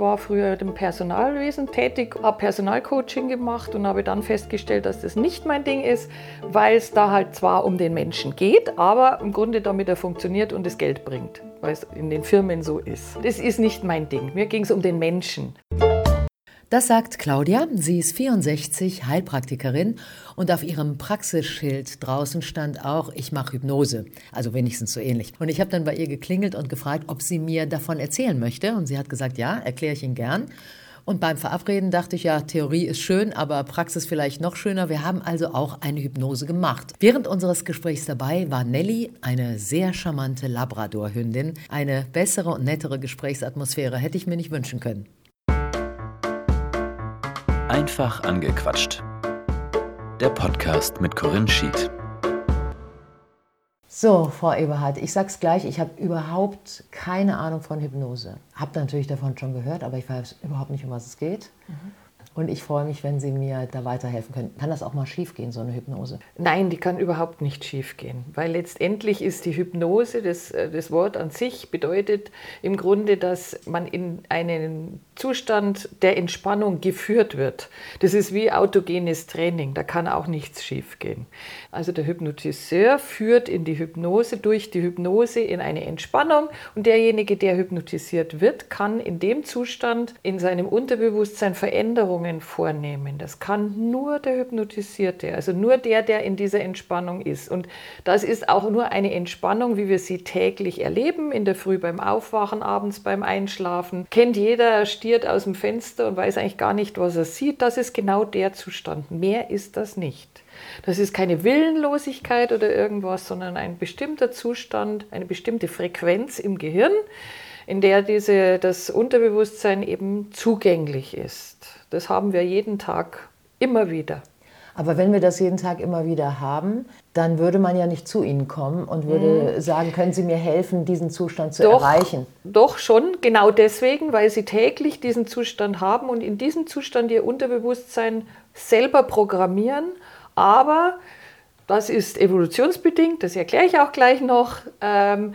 war früher im Personalwesen tätig, habe Personalcoaching gemacht und habe dann festgestellt, dass das nicht mein Ding ist, weil es da halt zwar um den Menschen geht, aber im Grunde damit er funktioniert und das Geld bringt, weil es in den Firmen so ist. Das ist nicht mein Ding. Mir ging es um den Menschen. Das sagt Claudia. Sie ist 64, Heilpraktikerin und auf ihrem Praxisschild draußen stand auch, ich mache Hypnose. Also wenigstens so ähnlich. Und ich habe dann bei ihr geklingelt und gefragt, ob sie mir davon erzählen möchte. Und sie hat gesagt, ja, erkläre ich Ihnen gern. Und beim Verabreden dachte ich, ja, Theorie ist schön, aber Praxis vielleicht noch schöner. Wir haben also auch eine Hypnose gemacht. Während unseres Gesprächs dabei war Nelly eine sehr charmante Labrador-Hündin. Eine bessere und nettere Gesprächsatmosphäre hätte ich mir nicht wünschen können. Einfach angequatscht. Der Podcast mit Corinne Schied. So, Frau Eberhardt, ich sag's gleich, ich habe überhaupt keine Ahnung von Hypnose. Hab natürlich davon schon gehört, aber ich weiß überhaupt nicht, um was es geht. Mhm. Und ich freue mich, wenn Sie mir da weiterhelfen können. Kann das auch mal schiefgehen, so eine Hypnose? Nein, die kann überhaupt nicht schiefgehen, weil letztendlich ist die Hypnose, das, äh, das Wort an sich bedeutet im Grunde, dass man in einen Zustand der Entspannung geführt wird. Das ist wie autogenes Training, da kann auch nichts schiefgehen. Also der Hypnotiseur führt in die Hypnose, durch die Hypnose in eine Entspannung und derjenige, der hypnotisiert wird, kann in dem Zustand in seinem Unterbewusstsein Veränderungen vornehmen. Das kann nur der Hypnotisierte, also nur der, der in dieser Entspannung ist. Und das ist auch nur eine Entspannung, wie wir sie täglich erleben, in der Früh beim Aufwachen, abends beim Einschlafen. Kennt jeder, stiert aus dem Fenster und weiß eigentlich gar nicht, was er sieht. Das ist genau der Zustand. Mehr ist das nicht. Das ist keine Willenlosigkeit oder irgendwas, sondern ein bestimmter Zustand, eine bestimmte Frequenz im Gehirn, in der diese, das Unterbewusstsein eben zugänglich ist. Das haben wir jeden Tag immer wieder. Aber wenn wir das jeden Tag immer wieder haben, dann würde man ja nicht zu Ihnen kommen und würde mhm. sagen, können Sie mir helfen, diesen Zustand zu doch, erreichen? Doch schon, genau deswegen, weil Sie täglich diesen Zustand haben und in diesem Zustand Ihr Unterbewusstsein selber programmieren. Aber das ist evolutionsbedingt, das erkläre ich auch gleich noch, ähm,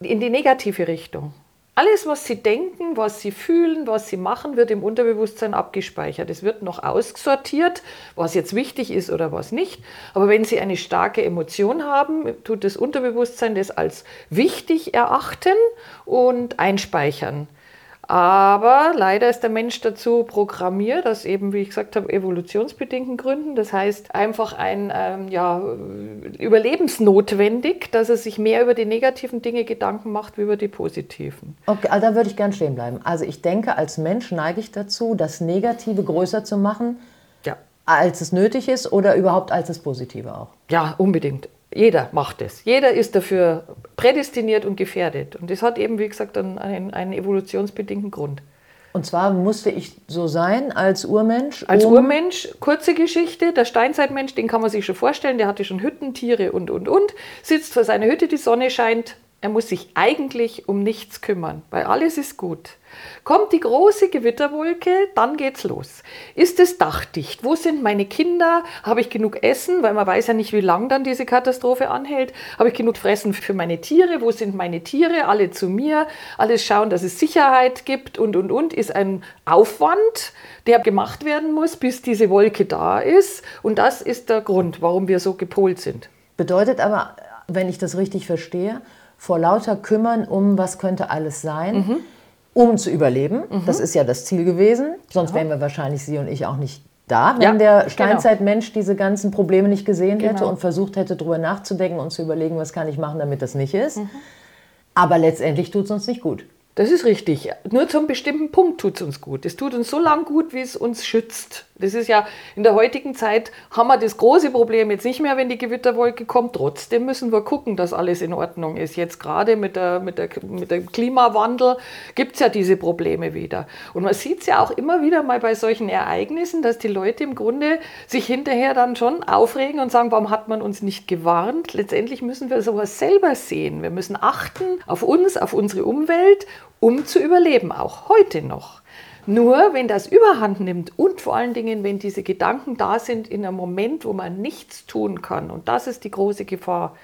in die negative Richtung. Alles, was Sie denken, was Sie fühlen, was Sie machen, wird im Unterbewusstsein abgespeichert. Es wird noch aussortiert, was jetzt wichtig ist oder was nicht. Aber wenn Sie eine starke Emotion haben, tut das Unterbewusstsein das als wichtig erachten und einspeichern. Aber leider ist der Mensch dazu programmiert, aus eben, wie ich gesagt habe, evolutionsbedingten Gründen. Das heißt einfach ein ähm, ja, überlebensnotwendig, dass er sich mehr über die negativen Dinge Gedanken macht wie über die positiven. Okay, also da würde ich gern stehen bleiben. Also ich denke, als Mensch neige ich dazu, das Negative größer zu machen, ja. als es nötig ist oder überhaupt als das Positive auch. Ja, unbedingt. Jeder macht es. Jeder ist dafür prädestiniert und gefährdet. Und das hat eben, wie gesagt, einen, einen evolutionsbedingten Grund. Und zwar musste ich so sein als Urmensch? Als Urmensch, kurze Geschichte, der Steinzeitmensch, den kann man sich schon vorstellen, der hatte schon Hütten, Tiere und, und, und, sitzt vor seiner Hütte, die Sonne scheint, er muss sich eigentlich um nichts kümmern, weil alles ist gut. Kommt die große Gewitterwolke, dann geht's los. Ist es dachdicht? Wo sind meine Kinder? Habe ich genug Essen? Weil man weiß ja nicht, wie lang dann diese Katastrophe anhält. Habe ich genug Fressen für meine Tiere? Wo sind meine Tiere? Alle zu mir. Alles schauen, dass es Sicherheit gibt und, und, und. Ist ein Aufwand, der gemacht werden muss, bis diese Wolke da ist. Und das ist der Grund, warum wir so gepolt sind. Bedeutet aber, wenn ich das richtig verstehe, vor lauter Kümmern um, was könnte alles sein, mhm. um zu überleben. Mhm. Das ist ja das Ziel gewesen. Sonst ja. wären wir wahrscheinlich Sie und ich auch nicht da, wenn ja, der genau. Steinzeitmensch genau. diese ganzen Probleme nicht gesehen genau. hätte und versucht hätte, darüber nachzudenken und zu überlegen, was kann ich machen, damit das nicht ist. Mhm. Aber letztendlich tut es uns nicht gut. Das ist richtig. Nur zum bestimmten Punkt tut es uns gut. Es tut uns so lang gut, wie es uns schützt. Das ist ja in der heutigen Zeit haben wir das große Problem jetzt nicht mehr, wenn die Gewitterwolke kommt. Trotzdem müssen wir gucken, dass alles in Ordnung ist. Jetzt gerade mit, der, mit, der, mit dem Klimawandel gibt es ja diese Probleme wieder. Und man sieht es ja auch immer wieder mal bei solchen Ereignissen, dass die Leute im Grunde sich hinterher dann schon aufregen und sagen, warum hat man uns nicht gewarnt? Letztendlich müssen wir sowas selber sehen. Wir müssen achten auf uns, auf unsere Umwelt, um zu überleben, auch heute noch. Nur wenn das überhand nimmt und vor allen Dingen, wenn diese Gedanken da sind in einem Moment, wo man nichts tun kann, und das ist die große Gefahr,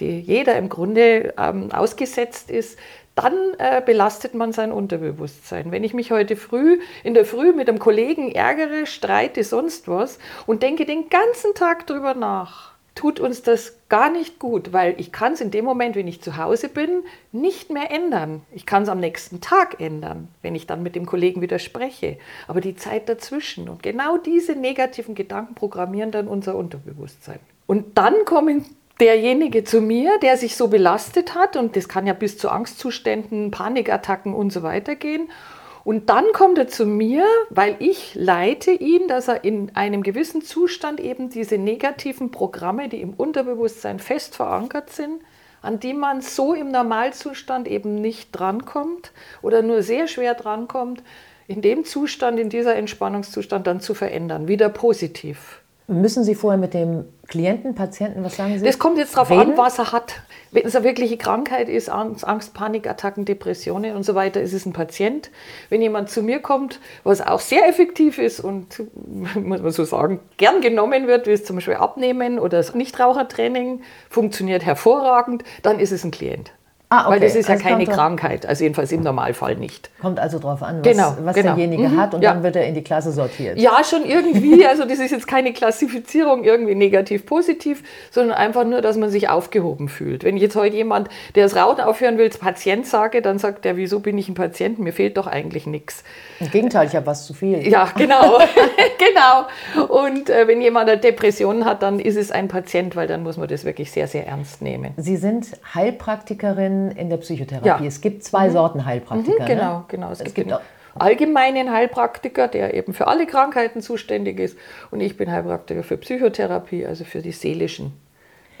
die jeder im Grunde ähm, ausgesetzt ist, dann äh, belastet man sein Unterbewusstsein. Wenn ich mich heute früh, in der Früh mit einem Kollegen ärgere, streite, sonst was und denke den ganzen Tag drüber nach, tut uns das gar nicht gut, weil ich kann es in dem Moment, wenn ich zu Hause bin, nicht mehr ändern. Ich kann es am nächsten Tag ändern, wenn ich dann mit dem Kollegen wieder spreche. Aber die Zeit dazwischen und genau diese negativen Gedanken programmieren dann unser Unterbewusstsein. Und dann kommen derjenige zu mir, der sich so belastet hat, und das kann ja bis zu Angstzuständen, Panikattacken und so weiter gehen. Und dann kommt er zu mir, weil ich leite ihn, dass er in einem gewissen Zustand eben diese negativen Programme, die im Unterbewusstsein fest verankert sind, an die man so im Normalzustand eben nicht drankommt oder nur sehr schwer drankommt, in dem Zustand, in dieser Entspannungszustand dann zu verändern, wieder positiv. Müssen Sie vorher mit dem Klienten, Patienten, was sagen Sie? Das kommt jetzt darauf an, was er hat. Wenn es eine wirkliche Krankheit ist, Angst, Panikattacken, Depressionen und so weiter, ist es ein Patient. Wenn jemand zu mir kommt, was auch sehr effektiv ist und, muss man so sagen, gern genommen wird, wie es zum Beispiel Abnehmen oder das Nichtrauchertraining, funktioniert hervorragend, dann ist es ein Klient. Ah, okay. Weil das ist ja also keine Krankheit, also jedenfalls im Normalfall nicht. Kommt also darauf an, was, genau, was genau. derjenige mhm, hat und ja. dann wird er in die Klasse sortiert. Ja, schon irgendwie. Also das ist jetzt keine Klassifizierung irgendwie negativ, positiv, sondern einfach nur, dass man sich aufgehoben fühlt. Wenn ich jetzt heute jemand, der das Rauchen aufhören will, als Patient sage, dann sagt der, wieso bin ich ein Patient? Mir fehlt doch eigentlich nichts. Im Gegenteil, ich habe was zu viel. Ja, genau. genau. Und äh, wenn jemand eine Depression hat, dann ist es ein Patient, weil dann muss man das wirklich sehr, sehr ernst nehmen. Sie sind Heilpraktikerin in der Psychotherapie. Ja. Es gibt zwei mhm. Sorten Heilpraktiker. Mhm, genau, ne? genau. Es, es gibt, gibt allgemeinen Heilpraktiker, der eben für alle Krankheiten zuständig ist. Und ich bin Heilpraktiker für Psychotherapie, also für die seelischen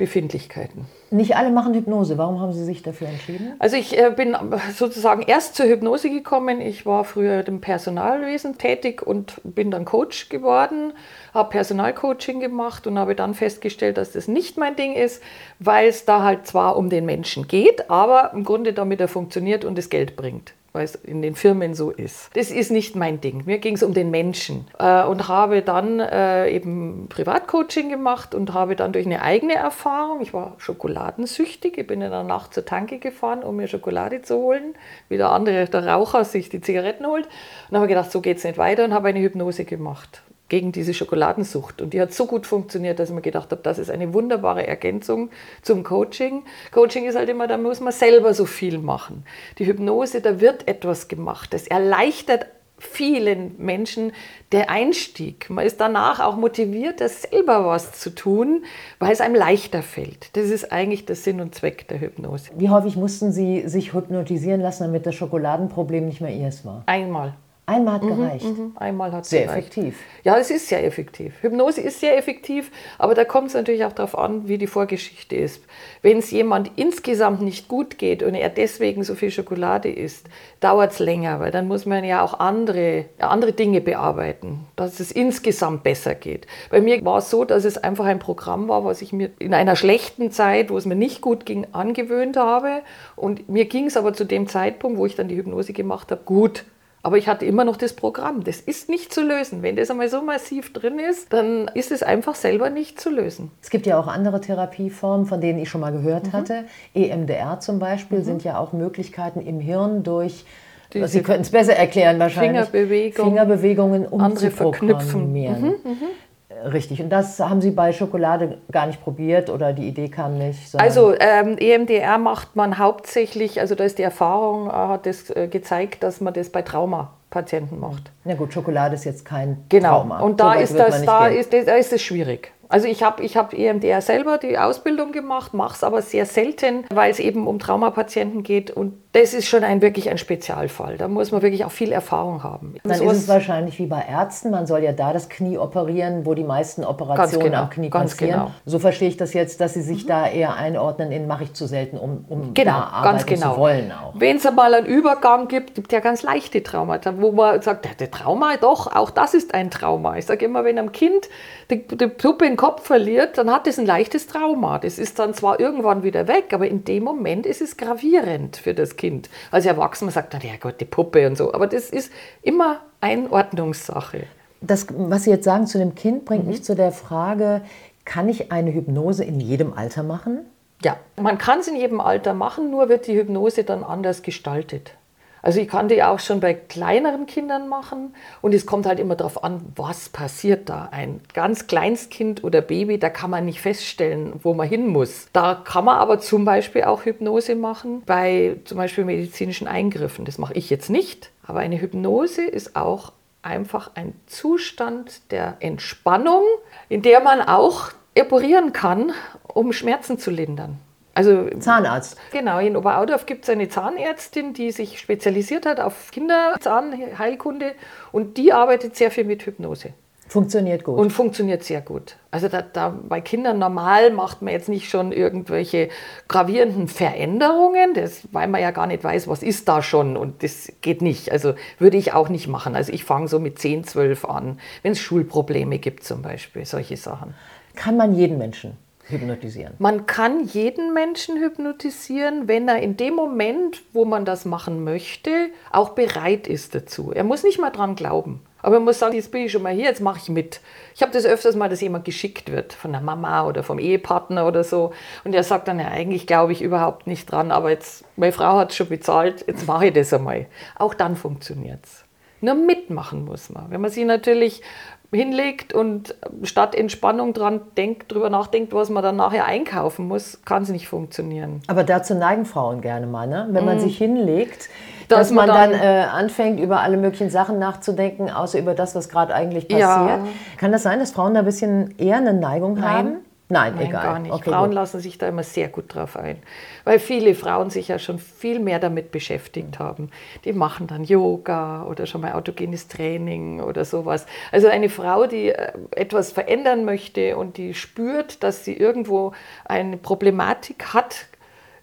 Befindlichkeiten. Nicht alle machen Hypnose. Warum haben Sie sich dafür entschieden? Also ich äh, bin sozusagen erst zur Hypnose gekommen. Ich war früher im Personalwesen tätig und bin dann Coach geworden, habe Personalcoaching gemacht und habe dann festgestellt, dass das nicht mein Ding ist, weil es da halt zwar um den Menschen geht, aber im Grunde damit er funktioniert und das Geld bringt weil es in den Firmen so ist. Das ist nicht mein Ding. Mir ging es um den Menschen äh, und habe dann äh, eben Privatcoaching gemacht und habe dann durch eine eigene Erfahrung, ich war schokoladensüchtig, ich bin in der Nacht zur Tanke gefahren, um mir Schokolade zu holen, wie der andere, der Raucher, sich die Zigaretten holt und habe gedacht, so geht es nicht weiter und habe eine Hypnose gemacht gegen diese Schokoladensucht. Und die hat so gut funktioniert, dass ich mir gedacht habe, das ist eine wunderbare Ergänzung zum Coaching. Coaching ist halt immer, da muss man selber so viel machen. Die Hypnose, da wird etwas gemacht. Das erleichtert vielen Menschen der Einstieg. Man ist danach auch motiviert, das selber was zu tun, weil es einem leichter fällt. Das ist eigentlich der Sinn und Zweck der Hypnose. Wie häufig mussten Sie sich hypnotisieren lassen, damit das Schokoladenproblem nicht mehr Ihres war? Einmal. Einmal hat mhm, gereicht. Mhm, einmal hat sehr gereicht. effektiv. Ja, es ist sehr effektiv. Hypnose ist sehr effektiv, aber da kommt es natürlich auch darauf an, wie die Vorgeschichte ist. Wenn es jemand insgesamt nicht gut geht und er deswegen so viel Schokolade isst, dauert es länger, weil dann muss man ja auch andere, andere Dinge bearbeiten, dass es insgesamt besser geht. Bei mir war es so, dass es einfach ein Programm war, was ich mir in einer schlechten Zeit, wo es mir nicht gut ging, angewöhnt habe. Und mir ging es aber zu dem Zeitpunkt, wo ich dann die Hypnose gemacht habe, gut. Aber ich hatte immer noch das Programm. Das ist nicht zu lösen. Wenn das einmal so massiv drin ist, dann ist es einfach selber nicht zu lösen. Es gibt ja auch andere Therapieformen, von denen ich schon mal gehört mhm. hatte. EMDR zum Beispiel mhm. sind ja auch Möglichkeiten im Hirn durch diese Sie könnten es besser erklären wahrscheinlich. Fingerbewegung, Fingerbewegungen um andere verknüpfen. Mhm, mhm. Richtig, und das haben Sie bei Schokolade gar nicht probiert oder die Idee kam nicht? Also ähm, EMDR macht man hauptsächlich, also da ist die Erfahrung, äh, hat das äh, gezeigt, dass man das bei Traumapatienten macht. Na gut, Schokolade ist jetzt kein genau. Trauma. Genau, und da, ist, das, da, ist, da ist es schwierig. Also ich habe ich hab EMDR selber die Ausbildung gemacht, mache es aber sehr selten, weil es eben um Traumapatienten geht und das ist schon ein wirklich ein Spezialfall. Da muss man wirklich auch viel Erfahrung haben. Dann so ist es wahrscheinlich wie bei Ärzten. Man soll ja da das Knie operieren, wo die meisten Operationen genau, am Knie passieren. Genau. So verstehe ich das jetzt, dass Sie sich mhm. da eher einordnen in mache ich zu selten, um, um genau, da arbeiten genau. zu wollen Wenn es einmal einen Übergang gibt, gibt es ja ganz leichte Traumata, wo man sagt, der, Trauma, doch, auch das ist ein Trauma. Ich sage immer, wenn ein Kind die, die Puppe im Kopf verliert, dann hat es ein leichtes Trauma. Das ist dann zwar irgendwann wieder weg, aber in dem Moment ist es gravierend für das Kind. Als Erwachsener sagt man, ja Gott, die Puppe und so. Aber das ist immer Einordnungssache. Das, was Sie jetzt sagen zu dem Kind, bringt mhm. mich zu der Frage, kann ich eine Hypnose in jedem Alter machen? Ja, man kann es in jedem Alter machen, nur wird die Hypnose dann anders gestaltet. Also ich kann die auch schon bei kleineren Kindern machen und es kommt halt immer darauf an, was passiert da. Ein ganz kleines Kind oder Baby, da kann man nicht feststellen, wo man hin muss. Da kann man aber zum Beispiel auch Hypnose machen bei zum Beispiel medizinischen Eingriffen. Das mache ich jetzt nicht, aber eine Hypnose ist auch einfach ein Zustand der Entspannung, in der man auch operieren kann, um Schmerzen zu lindern. Also Zahnarzt. Genau, in Oberaudorf gibt es eine Zahnärztin, die sich spezialisiert hat auf Kinderzahnheilkunde und die arbeitet sehr viel mit Hypnose. Funktioniert gut. Und funktioniert sehr gut. Also da, da, bei Kindern normal macht man jetzt nicht schon irgendwelche gravierenden Veränderungen, das, weil man ja gar nicht weiß, was ist da schon und das geht nicht. Also würde ich auch nicht machen. Also ich fange so mit 10, 12 an, wenn es Schulprobleme gibt zum Beispiel, solche Sachen. Kann man jeden Menschen hypnotisieren? Man kann jeden Menschen hypnotisieren, wenn er in dem Moment, wo man das machen möchte, auch bereit ist dazu. Er muss nicht mal dran glauben. Aber man muss sagen, jetzt bin ich schon mal hier, jetzt mache ich mit. Ich habe das öfters mal, dass jemand geschickt wird von der Mama oder vom Ehepartner oder so. Und der sagt dann, ja, eigentlich glaube ich überhaupt nicht dran, aber jetzt, meine Frau hat es schon bezahlt, jetzt mache ich das einmal. Auch dann funktioniert es. Nur mitmachen muss man. Wenn man sich natürlich hinlegt und statt Entspannung dran denkt, drüber nachdenkt, was man dann nachher einkaufen muss, kann es nicht funktionieren. Aber dazu neigen Frauen gerne mal, ne? wenn man mm. sich hinlegt, dass, dass man dann, dann äh, anfängt, über alle möglichen Sachen nachzudenken, außer über das, was gerade eigentlich passiert. Ja. Kann das sein, dass Frauen da ein bisschen eher eine Neigung Nein. haben? Nein, Nein egal. gar nicht. Okay, Frauen gut. lassen sich da immer sehr gut drauf ein, weil viele Frauen sich ja schon viel mehr damit beschäftigt haben. Die machen dann Yoga oder schon mal autogenes Training oder sowas. Also eine Frau, die äh, etwas verändern möchte und die spürt, dass sie irgendwo eine Problematik hat,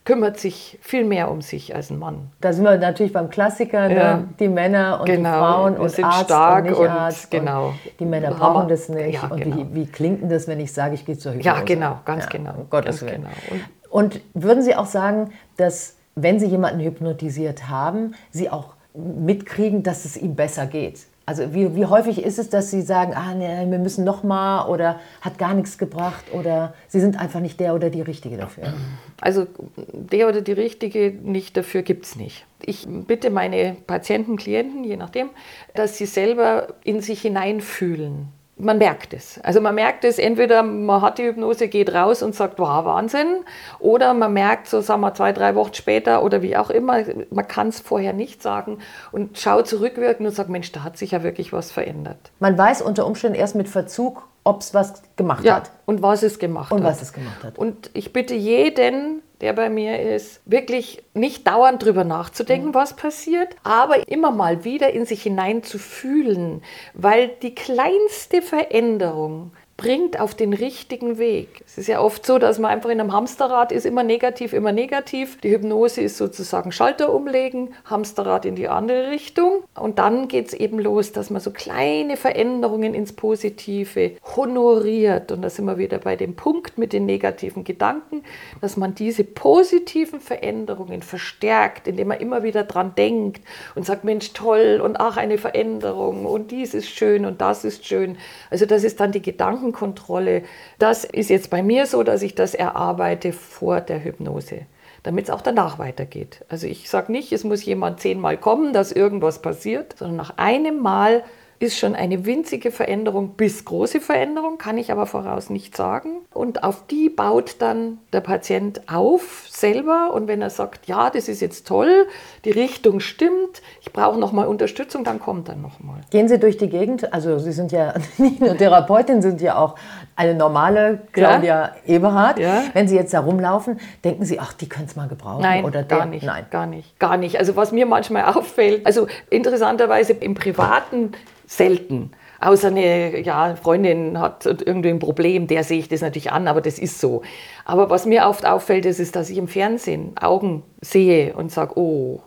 kümmert sich viel mehr um sich als ein Mann. Da sind wir natürlich beim Klassiker, ne? ja. ne? die Männer und genau. die Frauen und sind Arzt stark und, nicht und Arzt. Genau. Und die Männer brauchen das nicht. Ja, und genau. wie, wie, klingt denn das, wenn ich sage, ich gehe zur Hypnose? Ja, genau, ganz ja, genau. Um Gottes ganz Willen. Genau. Und, und würden Sie auch sagen, dass wenn Sie jemanden hypnotisiert haben, Sie auch mitkriegen, dass es ihm besser geht? Also wie, wie häufig ist es, dass Sie sagen, ah, nee, wir müssen noch mal oder hat gar nichts gebracht oder Sie sind einfach nicht der oder die Richtige dafür? Also der oder die Richtige nicht dafür gibt es nicht. Ich bitte meine Patienten, Klienten, je nachdem, dass sie selber in sich hineinfühlen man merkt es. Also man merkt es, entweder man hat die Hypnose, geht raus und sagt, wow, Wahnsinn, oder man merkt, so sagen wir zwei, drei Wochen später oder wie auch immer, man kann es vorher nicht sagen und schaut zurückwirken und sagt, Mensch, da hat sich ja wirklich was verändert. Man weiß unter Umständen erst mit Verzug, ob es was gemacht ja, hat. Und was es gemacht und hat. Und was es gemacht hat. Und ich bitte jeden, der bei mir ist, wirklich nicht dauernd drüber nachzudenken, mhm. was passiert, aber immer mal wieder in sich hinein zu fühlen, weil die kleinste Veränderung bringt auf den richtigen Weg. Es ist ja oft so, dass man einfach in einem Hamsterrad ist, immer negativ, immer negativ. Die Hypnose ist sozusagen Schalter umlegen, Hamsterrad in die andere Richtung. Und dann geht es eben los, dass man so kleine Veränderungen ins Positive honoriert. Und da sind wir wieder bei dem Punkt mit den negativen Gedanken, dass man diese positiven Veränderungen verstärkt, indem man immer wieder dran denkt und sagt, Mensch, toll und ach, eine Veränderung und dies ist schön und das ist schön. Also das ist dann die Gedanken Gedankenkontrolle, das ist jetzt bei mir so, dass ich das erarbeite vor der Hypnose, damit es auch danach weitergeht. Also ich sage nicht, es muss jemand zehnmal kommen, dass irgendwas passiert, sondern nach einem Mal ist schon eine winzige Veränderung bis große Veränderung, kann ich aber voraus nicht sagen. Und auf die baut dann der Patient auf selber. Und wenn er sagt, ja, das ist jetzt toll, die Richtung stimmt, ich brauche nochmal Unterstützung, dann kommt er nochmal. Gehen Sie durch die Gegend, also Sie sind ja nicht nur Therapeutin, sind ja auch eine normale Claudia ja? Eberhardt. Ja? Wenn Sie jetzt da rumlaufen, denken Sie, ach, die können es mal gebrauchen? Nein, oder gar nicht. Nein, gar nicht. Gar nicht. Also was mir manchmal auffällt, also interessanterweise im Privaten selten. Außer eine ja, Freundin hat irgendwie ein Problem, der sehe ich das natürlich an, aber das ist so. Aber was mir oft auffällt, ist, ist dass ich im Fernsehen Augen sehe und sage, oh,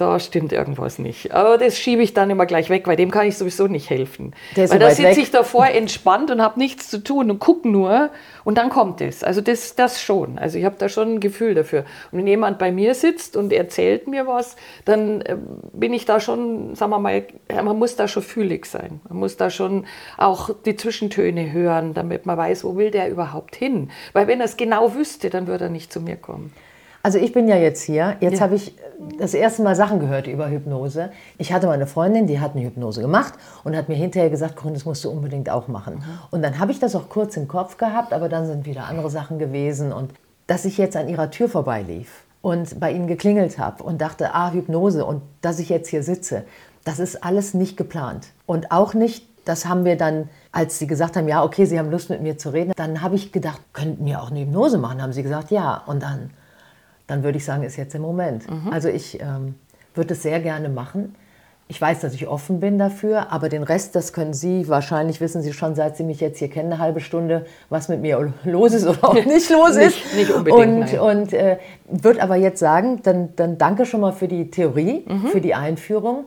da stimmt irgendwas nicht. Aber das schiebe ich dann immer gleich weg, weil dem kann ich sowieso nicht helfen. Weil da sitze weg. ich davor entspannt und habe nichts zu tun und gucke nur und dann kommt es. Also das, das schon. Also ich habe da schon ein Gefühl dafür. Und wenn jemand bei mir sitzt und erzählt mir was, dann äh, bin ich da schon, sagen wir mal, man muss da schon fühlig sein. Man muss da schon auch die Zwischentöne hören, damit man weiß, wo will der überhaupt hin. Weil wenn er es genau wüsste, dann würde er nicht zu mir kommen. Also ich bin ja jetzt hier. Jetzt Ja. habe ich das erste Mal Sachen gehört über Hypnose. Ich hatte mal eine Freundin, die hat eine Hypnose gemacht und hat mir hinterher gesagt, Corinne, das musst du unbedingt auch machen. Und dann habe ich das auch kurz im Kopf gehabt, aber dann sind wieder andere Sachen gewesen. Und dass ich jetzt an ihrer Tür vorbeilief und bei ihnen geklingelt habe und dachte, ah, Hypnose und dass ich jetzt hier sitze, das ist alles nicht geplant. Und auch nicht, das haben wir dann, als sie gesagt haben, ja, okay, sie haben Lust mit mir zu reden, dann habe ich gedacht, könnten wir auch eine Hypnose machen? Haben sie gesagt, ja. Und dann dann würde ich sagen, ist jetzt der Moment. Also ich ähm, würde es sehr gerne machen. Ich weiß, dass ich offen bin dafür, aber den Rest, das können Sie, wahrscheinlich wissen Sie schon, seit Sie mich jetzt hier kennen, eine halbe Stunde, was mit mir los ist oder auch nicht los ist. Nicht- nicht unbedingt, Und, nein. und äh, würde aber jetzt sagen, dann, dann danke schon mal für die Theorie, Mhm. für die Einführung.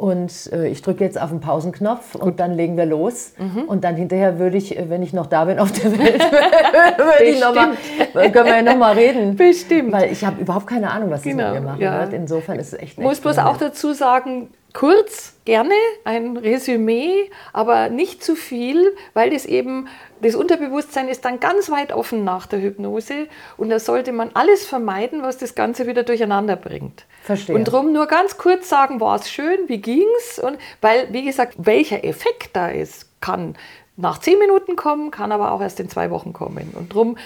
Und äh, ich drücke jetzt auf den Pausenknopf und dann legen wir los. Mhm. Und dann hinterher würde ich, äh, wenn ich noch da bin auf der Welt, würde ich noch mal, können wir ja noch mal reden. Bestimmt. Weil ich habe überhaupt keine Ahnung, was Genau, das mit mir machen ja. wird. Insofern ist es echt muss bloß auch dazu sagen, kurz, gerne, ein Resümee, aber nicht zu viel, weil das eben, das Unterbewusstsein ist dann ganz weit offen nach der Hypnose und da sollte man alles vermeiden, was das Ganze wieder durcheinander bringt. Verstehe. Und darum nur ganz kurz sagen, war es schön, wie ging's? Und weil, wie gesagt, welcher Effekt da ist, kann nach zehn Minuten kommen, kann aber auch erst in zwei Wochen kommen. Und darum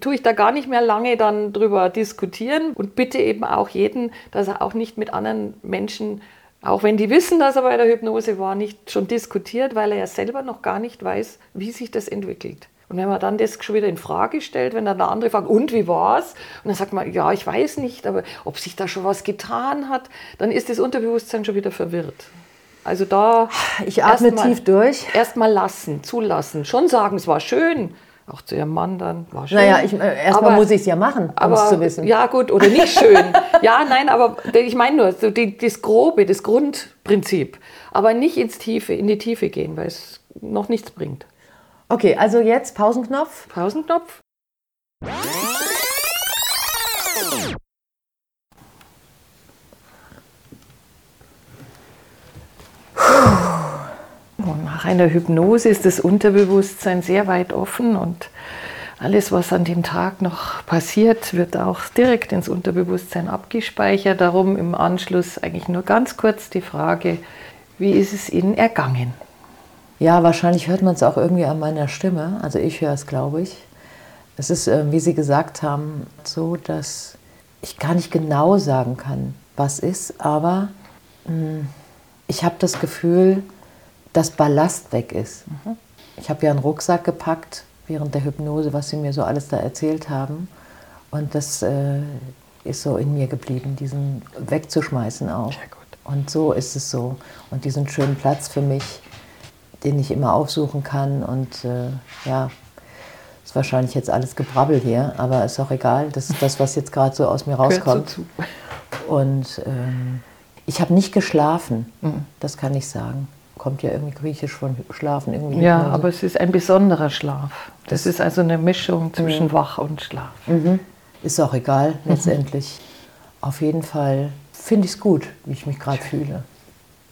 tue ich da gar nicht mehr lange dann drüber diskutieren und bitte eben auch jeden, dass er auch nicht mit anderen Menschen, auch wenn die wissen, dass er bei der Hypnose war, nicht schon diskutiert, weil er ja selber noch gar nicht weiß, wie sich das entwickelt. Und wenn man dann das schon wieder in Frage stellt, wenn dann der andere fragt, und wie war's? Und dann sagt man, ja, ich weiß nicht, aber ob sich da schon was getan hat, dann ist das Unterbewusstsein schon wieder verwirrt. Also da Ich atme erst mal- tief durch. Erstmal lassen, zulassen, schon sagen, es war schön. Auch zu ihrem Mann dann, war schön. Naja, äh, erstmal Aber- muss ich es ja machen, um es zu wissen. ja gut oder nicht schön. ja, nein, aber ich meine nur so die, das Grobe, das Grundprinzip, aber nicht ins Tiefe, in die Tiefe gehen, weil es noch nichts bringt. Okay, also jetzt Pausenknopf. Pausenknopf. Einer Hypnose ist das Unterbewusstsein sehr weit offen und alles, was an dem Tag noch passiert, wird auch direkt ins Unterbewusstsein abgespeichert. Darum im Anschluss eigentlich nur ganz kurz die Frage, wie ist es Ihnen ergangen? Ja, wahrscheinlich hört man es auch irgendwie an meiner Stimme. Also ich höre es, glaube ich. Es ist, äh, wie Sie gesagt haben, so, dass ich gar nicht genau sagen kann, was ist, aber mh, ich habe das Gefühl, dass Ballast weg ist. Ich habe ja einen Rucksack gepackt während der Hypnose, was Sie mir so alles da erzählt haben. Und das äh, ist so in mir geblieben, diesen wegzuschmeißen auch. Gut. Und so ist es so. Und diesen schönen Platz für mich, den ich immer aufsuchen kann. Und äh, ja, ist wahrscheinlich jetzt alles Gebrabbel hier, aber ist auch egal. Das ist das, was jetzt gerade so aus mir rauskommt. Und ähm, ich habe nicht geschlafen, Mhm. das kann ich sagen. Kommt ja irgendwie griechisch von Schlafen. Irgendwie Ja, Hypnose. aber es ist ein besonderer Schlaf. Das ist also eine Mischung zwischen Wach und Schlaf. Ist auch egal, Mhm. letztendlich. Auf jeden Fall finde ich es gut, wie ich mich gerade fühle.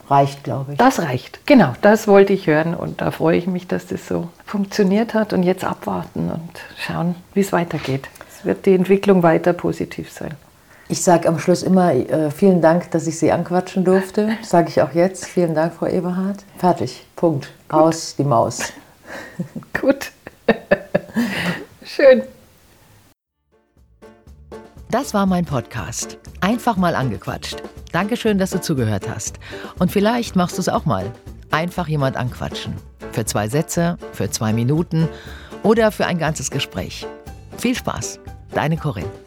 Reicht, glaube ich. Das reicht. Genau, das wollte ich hören und da freue ich mich, dass das so funktioniert hat und jetzt abwarten und schauen, wie es weitergeht. Es wird die Entwicklung weiter positiv sein. Ich sage am Schluss immer äh, vielen Dank, dass ich Sie anquatschen durfte. Sage ich auch jetzt. Vielen Dank, Frau Eberhardt. Fertig. Punkt. Aus die Maus. Gut. Schön. Das war mein Podcast. Einfach mal angequatscht. Dankeschön, dass du zugehört hast. Und vielleicht machst du es auch mal. Einfach jemand anquatschen. Für zwei Sätze, für zwei Minuten oder für ein ganzes Gespräch. Viel Spaß. Deine Corinne.